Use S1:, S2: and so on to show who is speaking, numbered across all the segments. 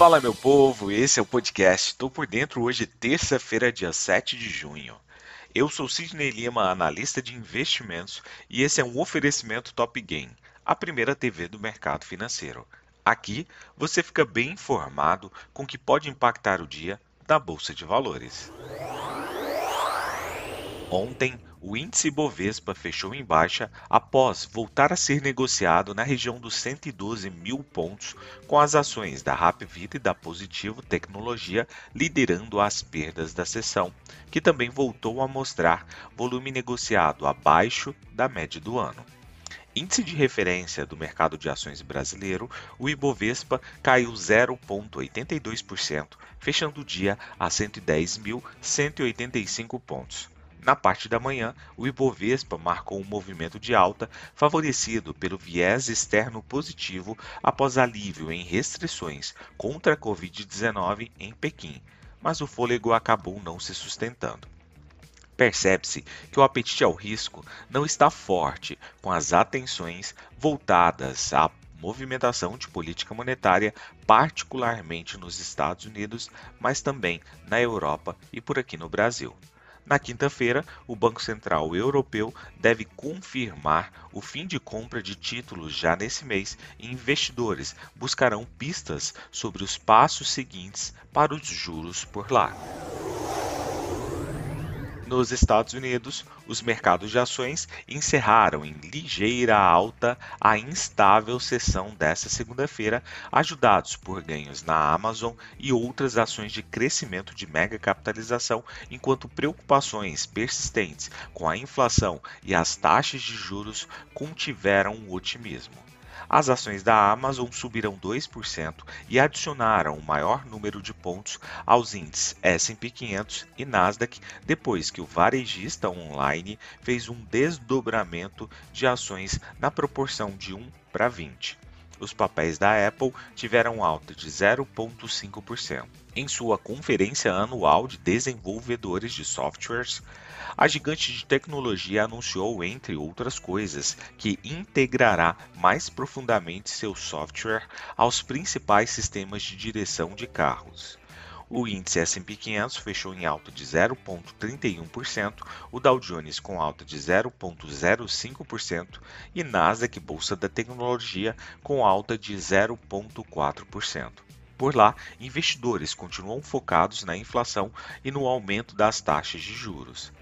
S1: Fala meu povo, esse é o podcast. Tô por dentro hoje, terça-feira, dia 7 de junho. Eu sou Sidney Lima, analista de investimentos, e esse é um oferecimento Top Game, a primeira TV do mercado financeiro. Aqui você fica bem informado com o que pode impactar o dia da Bolsa de Valores. Ontem, o índice Bovespa fechou em baixa após voltar a ser negociado na região dos 112 mil pontos, com as ações da Rapvida e da Positivo Tecnologia liderando as perdas da sessão, que também voltou a mostrar volume negociado abaixo da média do ano. Índice de referência do mercado de ações brasileiro, o Ibovespa caiu 0,82%, fechando o dia a 110.185 pontos. Na parte da manhã, o Ibovespa marcou um movimento de alta, favorecido pelo viés externo positivo após alívio em restrições contra a Covid-19 em Pequim, mas o fôlego acabou não se sustentando. Percebe-se que o apetite ao risco não está forte, com as atenções voltadas à movimentação de política monetária, particularmente nos Estados Unidos, mas também na Europa e por aqui no Brasil. Na quinta-feira, o Banco Central Europeu deve confirmar o fim de compra de títulos já nesse mês e investidores buscarão pistas sobre os passos seguintes para os juros por lá. Nos Estados Unidos, os mercados de ações encerraram em ligeira alta a instável sessão desta segunda-feira, ajudados por ganhos na Amazon e outras ações de crescimento de mega capitalização, enquanto preocupações persistentes com a inflação e as taxas de juros contiveram o otimismo. As ações da Amazon subiram 2% e adicionaram o maior número de pontos aos índices S&P 500 e Nasdaq depois que o varejista online fez um desdobramento de ações na proporção de 1 para 20 os papéis da Apple tiveram alta de 0,5%. Em sua conferência anual de desenvolvedores de softwares, a gigante de tecnologia anunciou, entre outras coisas, que integrará mais profundamente seu software aos principais sistemas de direção de carros. O índice S&P 500 fechou em alta de 0,31%, o Dow Jones com alta de 0,05% e Nasdaq Bolsa da Tecnologia com alta de 0,4%. Por lá, investidores continuam focados na inflação e no aumento das taxas de juros.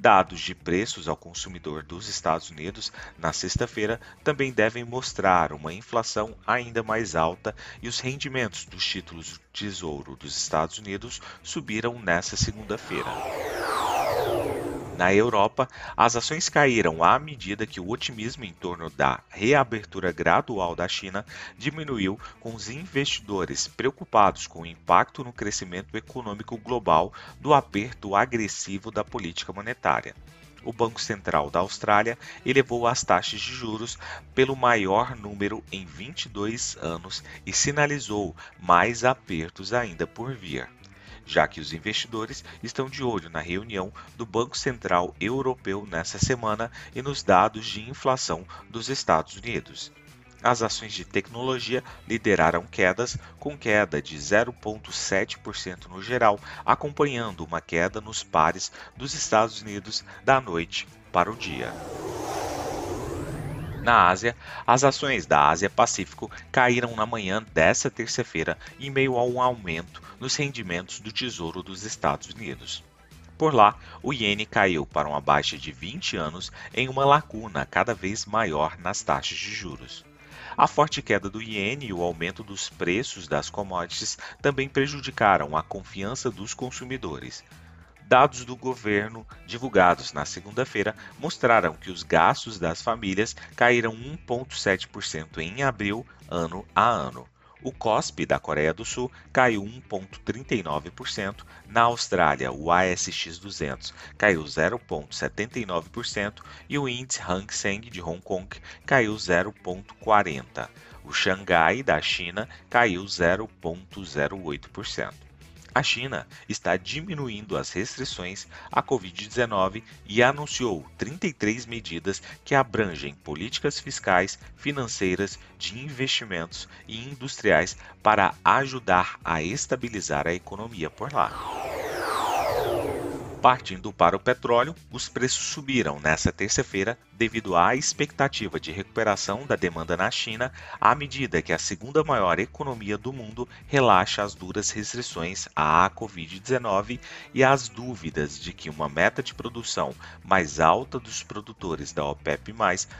S1: Dados de preços ao consumidor dos Estados Unidos na sexta-feira também devem mostrar uma inflação ainda mais alta e os rendimentos dos títulos do Tesouro dos Estados Unidos subiram nesta segunda-feira. Na Europa, as ações caíram à medida que o otimismo em torno da reabertura gradual da China diminuiu, com os investidores preocupados com o impacto no crescimento econômico global do aperto agressivo da política monetária. O Banco Central da Austrália elevou as taxas de juros pelo maior número em 22 anos e sinalizou mais apertos ainda por vir já que os investidores estão de olho na reunião do Banco Central Europeu nesta semana e nos dados de inflação dos Estados Unidos. As ações de tecnologia lideraram quedas, com queda de 0,7% no geral, acompanhando uma queda nos pares dos Estados Unidos da noite para o dia. Na Ásia, as ações da Ásia Pacífico caíram na manhã desta terça-feira em meio a um aumento nos rendimentos do Tesouro dos Estados Unidos. Por lá, o iene caiu para uma baixa de 20 anos em uma lacuna cada vez maior nas taxas de juros. A forte queda do iene e o aumento dos preços das commodities também prejudicaram a confiança dos consumidores. Dados do governo divulgados na segunda-feira mostraram que os gastos das famílias caíram 1,7% em abril, ano a ano. O COSP da Coreia do Sul caiu 1,39%, na Austrália o ASX 200 caiu 0,79% e o índice Hang Seng de Hong Kong caiu 0,40%. O Xangai da China caiu 0,08%. A China está diminuindo as restrições à Covid-19 e anunciou 33 medidas que abrangem políticas fiscais, financeiras, de investimentos e industriais para ajudar a estabilizar a economia por lá. Partindo para o petróleo, os preços subiram nesta terça-feira devido à expectativa de recuperação da demanda na China à medida que a segunda maior economia do mundo relaxa as duras restrições à Covid-19 e as dúvidas de que uma meta de produção mais alta dos produtores da OPEP+,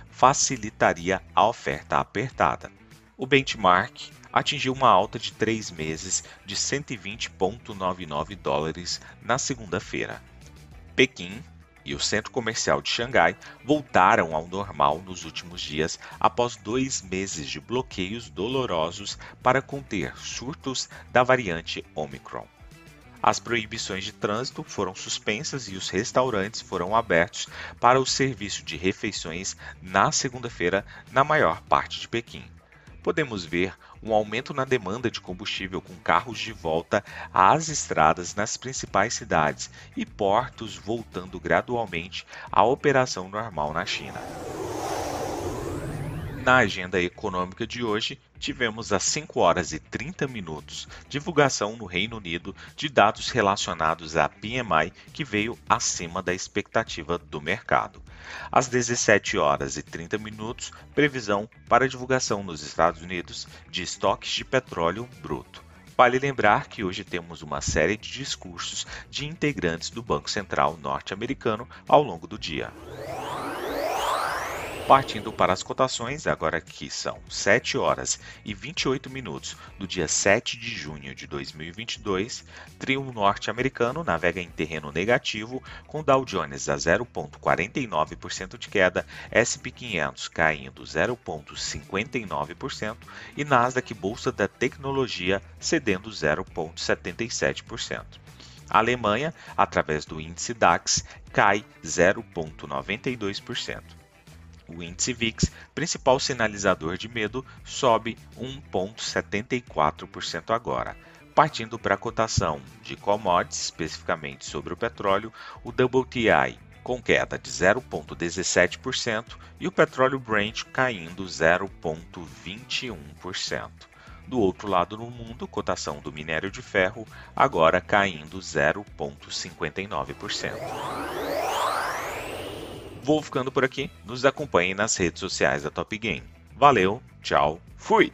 S1: facilitaria a oferta apertada. O benchmark atingiu uma alta de três meses de 120,99 dólares na segunda-feira. Pequim e o centro comercial de Xangai voltaram ao normal nos últimos dias após dois meses de bloqueios dolorosos para conter surtos da variante Omicron. As proibições de trânsito foram suspensas e os restaurantes foram abertos para o serviço de refeições na segunda-feira na maior parte de Pequim podemos ver um aumento na demanda de combustível com carros de volta às estradas nas principais cidades e portos voltando gradualmente à operação normal na China. Na agenda econômica de hoje, tivemos às 5 horas e 30 minutos divulgação no Reino Unido de dados relacionados à PMI que veio acima da expectativa do mercado. Às 17 horas e 30 minutos, previsão para divulgação nos Estados Unidos de estoques de petróleo bruto. Vale lembrar que hoje temos uma série de discursos de integrantes do Banco Central norte-americano ao longo do dia. Partindo para as cotações, agora que são 7 horas e 28 minutos do dia 7 de junho de 2022, trio norte-americano navega em terreno negativo, com Dow Jones a 0,49% de queda, SP 500 caindo 0,59% e Nasdaq Bolsa da Tecnologia cedendo 0,77%. A Alemanha, através do índice DAX, cai 0,92%. O índice VIX, principal sinalizador de medo, sobe 1,74% agora. Partindo para a cotação de commodities, especificamente sobre o petróleo, o WTI com queda de 0,17% e o petróleo Brent caindo 0,21%. Do outro lado no mundo, cotação do minério de ferro agora caindo 0,59%. Vou ficando por aqui. Nos acompanhe nas redes sociais da Top Game. Valeu, tchau, fui!